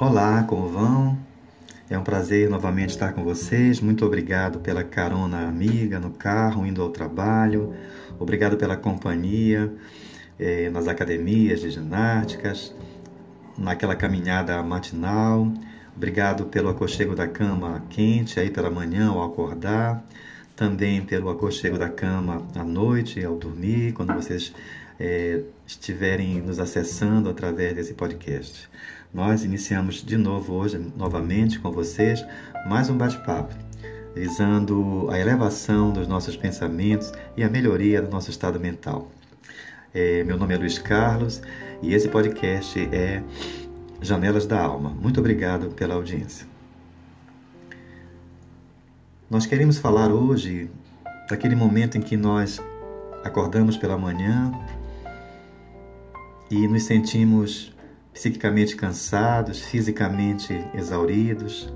Olá, como vão? É um prazer novamente estar com vocês. Muito obrigado pela carona amiga no carro, indo ao trabalho. Obrigado pela companhia eh, nas academias de ginásticas, naquela caminhada matinal. Obrigado pelo aconchego da cama quente aí pela manhã ao acordar. Também pelo aconchego da cama à noite, ao dormir, quando vocês eh, estiverem nos acessando através desse podcast. Nós iniciamos de novo hoje, novamente com vocês, mais um bate-papo, visando a elevação dos nossos pensamentos e a melhoria do nosso estado mental. É, meu nome é Luiz Carlos e esse podcast é Janelas da Alma. Muito obrigado pela audiência. Nós queremos falar hoje daquele momento em que nós acordamos pela manhã e nos sentimos psiquicamente cansados, fisicamente exauridos,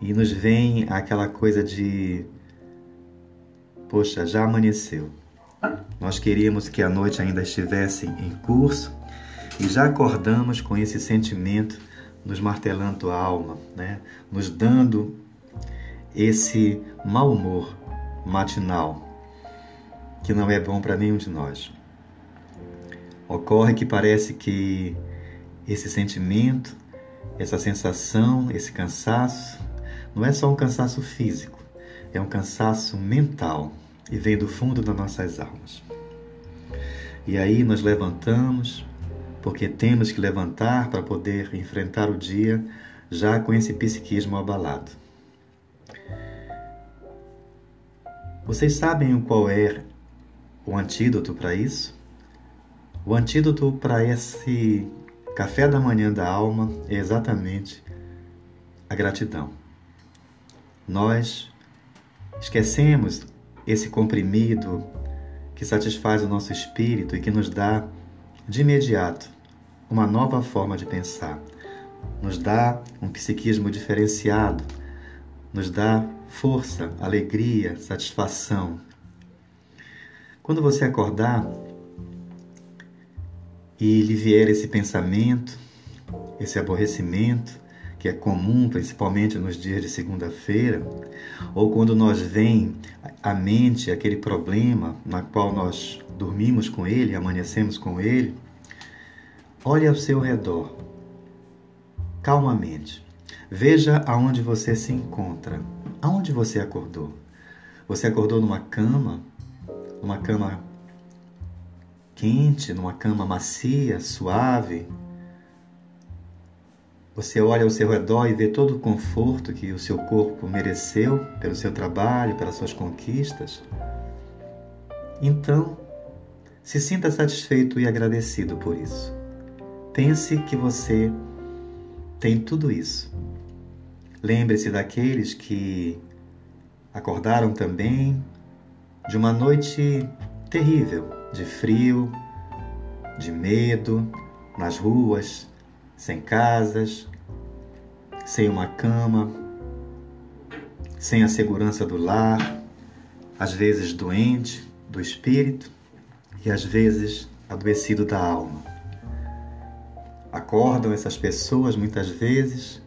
e nos vem aquela coisa de poxa, já amanheceu. Nós queríamos que a noite ainda estivesse em curso e já acordamos com esse sentimento nos martelando a alma, né? nos dando esse mau humor matinal que não é bom para nenhum de nós. Ocorre que parece que esse sentimento, essa sensação, esse cansaço, não é só um cansaço físico, é um cansaço mental e vem do fundo das nossas almas. E aí nós levantamos, porque temos que levantar para poder enfrentar o dia já com esse psiquismo abalado. Vocês sabem qual é o antídoto para isso? O antídoto para esse Café da manhã da alma é exatamente a gratidão. Nós esquecemos esse comprimido que satisfaz o nosso espírito e que nos dá de imediato uma nova forma de pensar, nos dá um psiquismo diferenciado, nos dá força, alegria, satisfação. Quando você acordar, e lhe vier esse pensamento, esse aborrecimento, que é comum principalmente nos dias de segunda-feira, ou quando nos vem à mente aquele problema na qual nós dormimos com ele, amanhecemos com ele, olhe ao seu redor, calmamente. Veja aonde você se encontra, aonde você acordou. Você acordou numa cama, numa cama quente, numa cama macia, suave. Você olha ao seu redor e vê todo o conforto que o seu corpo mereceu pelo seu trabalho, pelas suas conquistas. Então, se sinta satisfeito e agradecido por isso. Pense que você tem tudo isso. Lembre-se daqueles que acordaram também de uma noite terrível, de frio, de medo, nas ruas, sem casas, sem uma cama, sem a segurança do lar, às vezes doente do espírito e às vezes adoecido da alma. Acordam essas pessoas muitas vezes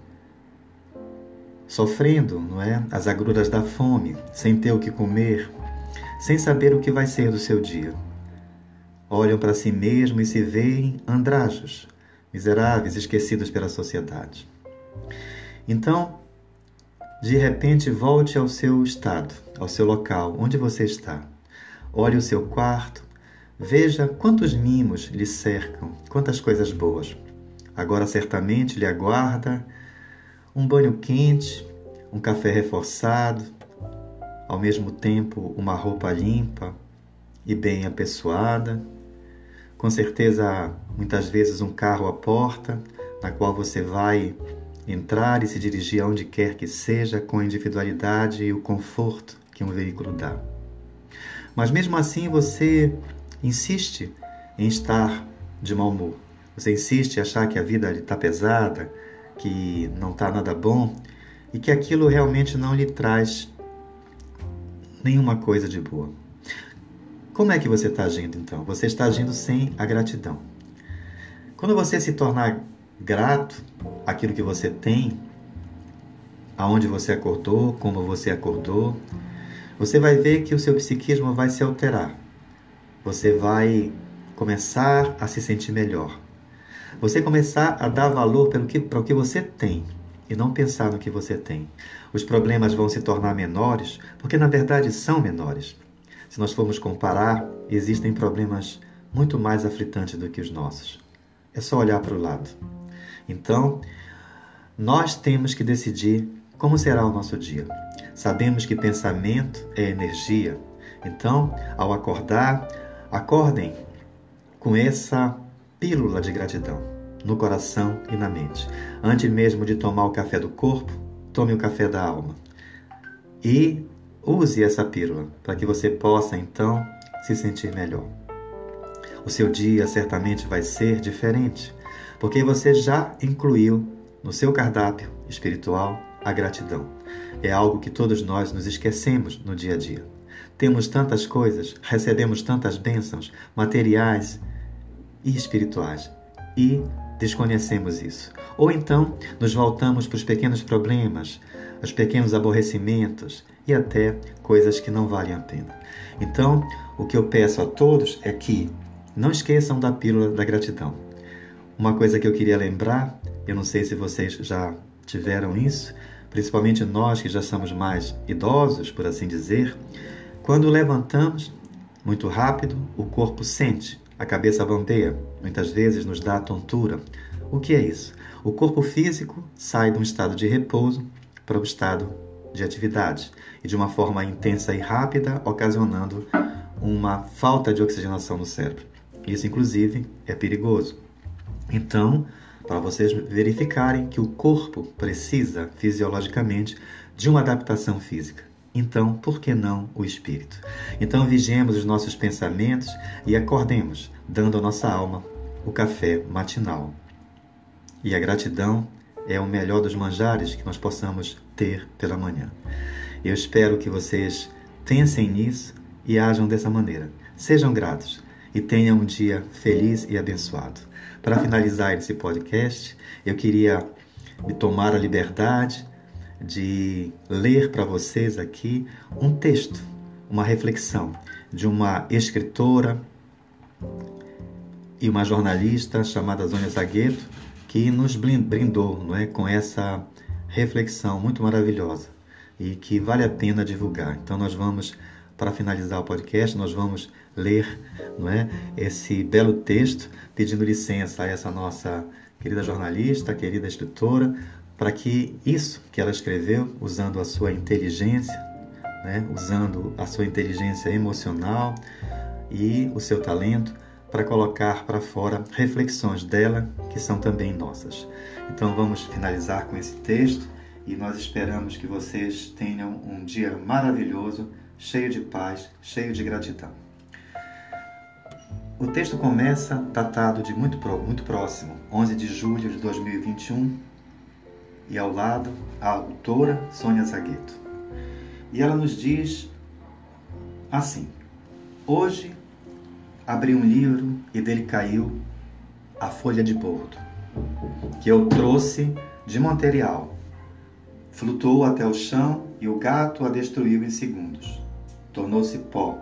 sofrendo, não é, as agruras da fome, sem ter o que comer, sem saber o que vai ser do seu dia olham para si mesmos e se veem andrajos, miseráveis, esquecidos pela sociedade. Então, de repente, volte ao seu estado, ao seu local, onde você está. Olhe o seu quarto, veja quantos mimos lhe cercam, quantas coisas boas. Agora, certamente, lhe aguarda um banho quente, um café reforçado, ao mesmo tempo, uma roupa limpa e bem apessoada com certeza, muitas vezes, um carro à porta, na qual você vai entrar e se dirigir aonde quer que seja, com a individualidade e o conforto que um veículo dá. Mas mesmo assim, você insiste em estar de mau humor. Você insiste em achar que a vida está pesada, que não está nada bom e que aquilo realmente não lhe traz nenhuma coisa de boa. Como é que você está agindo então? Você está agindo sem a gratidão. Quando você se tornar grato àquilo que você tem, aonde você acordou, como você acordou, você vai ver que o seu psiquismo vai se alterar. Você vai começar a se sentir melhor. Você começar a dar valor pelo que, para o que você tem e não pensar no que você tem. Os problemas vão se tornar menores, porque na verdade são menores. Se nós formos comparar, existem problemas muito mais aflitantes do que os nossos. É só olhar para o lado. Então, nós temos que decidir como será o nosso dia. Sabemos que pensamento é energia. Então, ao acordar, acordem com essa pílula de gratidão no coração e na mente. Antes mesmo de tomar o café do corpo, tome o café da alma. E use essa pílula para que você possa então se sentir melhor. O seu dia certamente vai ser diferente, porque você já incluiu no seu cardápio espiritual a gratidão. É algo que todos nós nos esquecemos no dia a dia. Temos tantas coisas, recebemos tantas bênçãos materiais e espirituais e desconhecemos isso. Ou então nos voltamos para os pequenos problemas, os pequenos aborrecimentos e até coisas que não valem a pena. Então, o que eu peço a todos é que não esqueçam da pílula da gratidão. Uma coisa que eu queria lembrar, eu não sei se vocês já tiveram isso, principalmente nós que já somos mais idosos, por assim dizer, quando levantamos muito rápido, o corpo sente, a cabeça bambeia, muitas vezes nos dá tontura. O que é isso? O corpo físico sai de um estado de repouso para o estado de atividade e de uma forma intensa e rápida, ocasionando uma falta de oxigenação no cérebro. Isso, inclusive, é perigoso. Então, para vocês verificarem que o corpo precisa fisiologicamente de uma adaptação física. Então, por que não o espírito? Então, vigiemos os nossos pensamentos e acordemos, dando à nossa alma o café matinal. E a gratidão é o melhor dos manjares que nós possamos ter pela manhã. Eu espero que vocês pensem nisso e ajam dessa maneira. Sejam gratos e tenham um dia feliz e abençoado. Para finalizar esse podcast, eu queria me tomar a liberdade de ler para vocês aqui um texto, uma reflexão de uma escritora e uma jornalista chamada Zônia Zagueto, que nos brindou não é, com essa reflexão muito maravilhosa e que vale a pena divulgar. Então nós vamos, para finalizar o podcast, nós vamos ler não é, esse belo texto, pedindo licença a essa nossa querida jornalista, querida escritora, para que isso que ela escreveu, usando a sua inteligência, né, usando a sua inteligência emocional e o seu talento, para colocar para fora reflexões dela que são também nossas. Então vamos finalizar com esse texto e nós esperamos que vocês tenham um dia maravilhoso, cheio de paz, cheio de gratidão. O texto começa datado de muito, muito próximo, 11 de julho de 2021, e ao lado a autora Sônia Zagueto. E ela nos diz assim: Hoje abri um livro e dele caiu a folha de bordo, que eu trouxe de Montreal. Flutuou até o chão e o gato a destruiu em segundos. Tornou-se pó.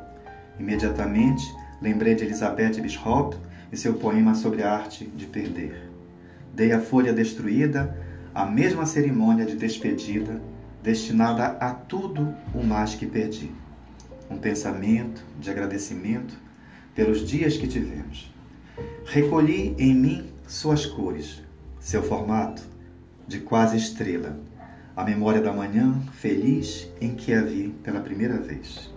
Imediatamente Lembrei de Elizabeth Bishop e seu poema sobre a arte de perder. Dei à folha destruída a mesma cerimônia de despedida destinada a tudo o mais que perdi. Um pensamento de agradecimento pelos dias que tivemos. Recolhi em mim suas cores, seu formato de quase estrela, a memória da manhã feliz em que a vi pela primeira vez.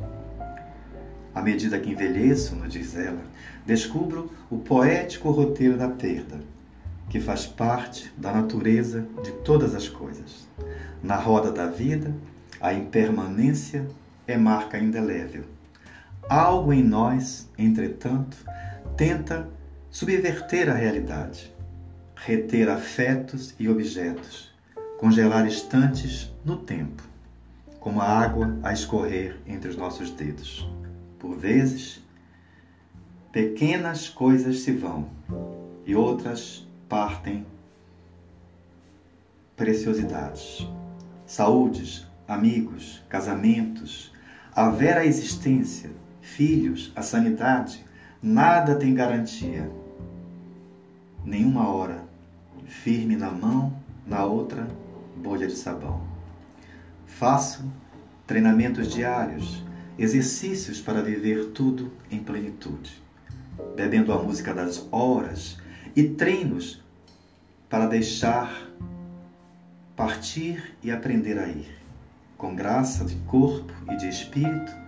À medida que envelheço, nos diz ela, descubro o poético roteiro da perda, que faz parte da natureza de todas as coisas. Na roda da vida, a impermanência é marca indelével. Algo em nós, entretanto, tenta subverter a realidade, reter afetos e objetos, congelar instantes no tempo, como a água a escorrer entre os nossos dedos. Por vezes, pequenas coisas se vão e outras partem preciosidades. Saúdes, amigos, casamentos, a vera existência, filhos, a sanidade, nada tem garantia. Nenhuma hora, firme na mão, na outra, bolha de sabão. Faço treinamentos diários, exercícios para viver tudo em plenitude, bebendo a música das horas e treinos para deixar partir e aprender a ir, com graça de corpo e de espírito,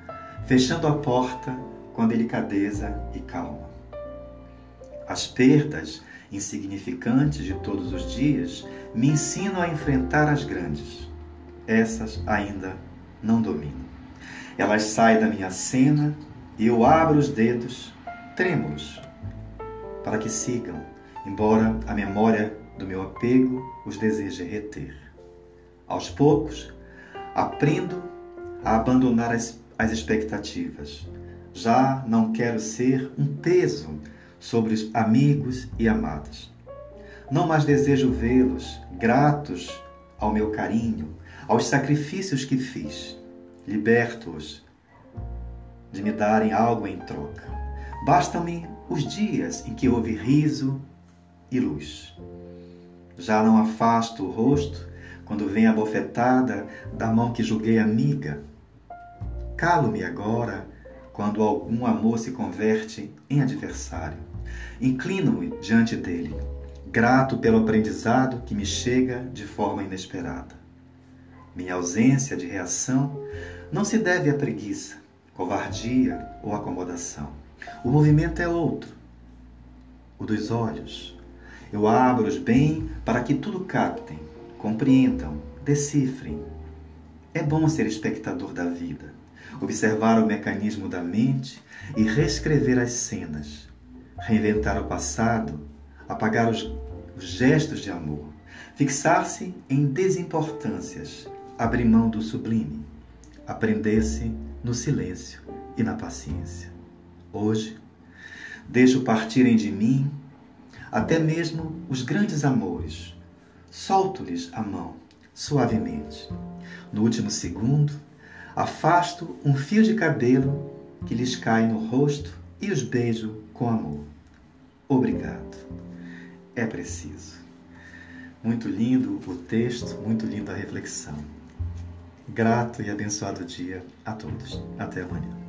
fechando a porta com delicadeza e calma. As perdas insignificantes de todos os dias me ensinam a enfrentar as grandes. Essas ainda não domino. Elas saem da minha cena e eu abro os dedos, trêmulos, para que sigam, embora a memória do meu apego os deseje reter. Aos poucos, aprendo a abandonar as, as expectativas. Já não quero ser um peso sobre os amigos e amados. Não mais desejo vê-los gratos ao meu carinho, aos sacrifícios que fiz. Liberto-os de me darem algo em troca. Bastam-me os dias em que houve riso e luz. Já não afasto o rosto quando vem a bofetada da mão que julguei amiga. Calo-me agora quando algum amor se converte em adversário. Inclino-me diante dele, grato pelo aprendizado que me chega de forma inesperada. Minha ausência de reação não se deve à preguiça, covardia ou acomodação. O movimento é outro, o dos olhos. Eu abro-os bem para que tudo captem, compreendam, decifrem. É bom ser espectador da vida, observar o mecanismo da mente e reescrever as cenas, reinventar o passado, apagar os, os gestos de amor, fixar-se em desimportâncias, abrir mão do sublime, aprender-se no silêncio e na paciência. Hoje, deixo partirem de mim até mesmo os grandes amores, solto-lhes a mão suavemente. No último segundo, afasto um fio de cabelo que lhes cai no rosto e os beijo com amor. Obrigado. É preciso. Muito lindo o texto, muito linda a reflexão. Grato e abençoado dia a todos. Até amanhã.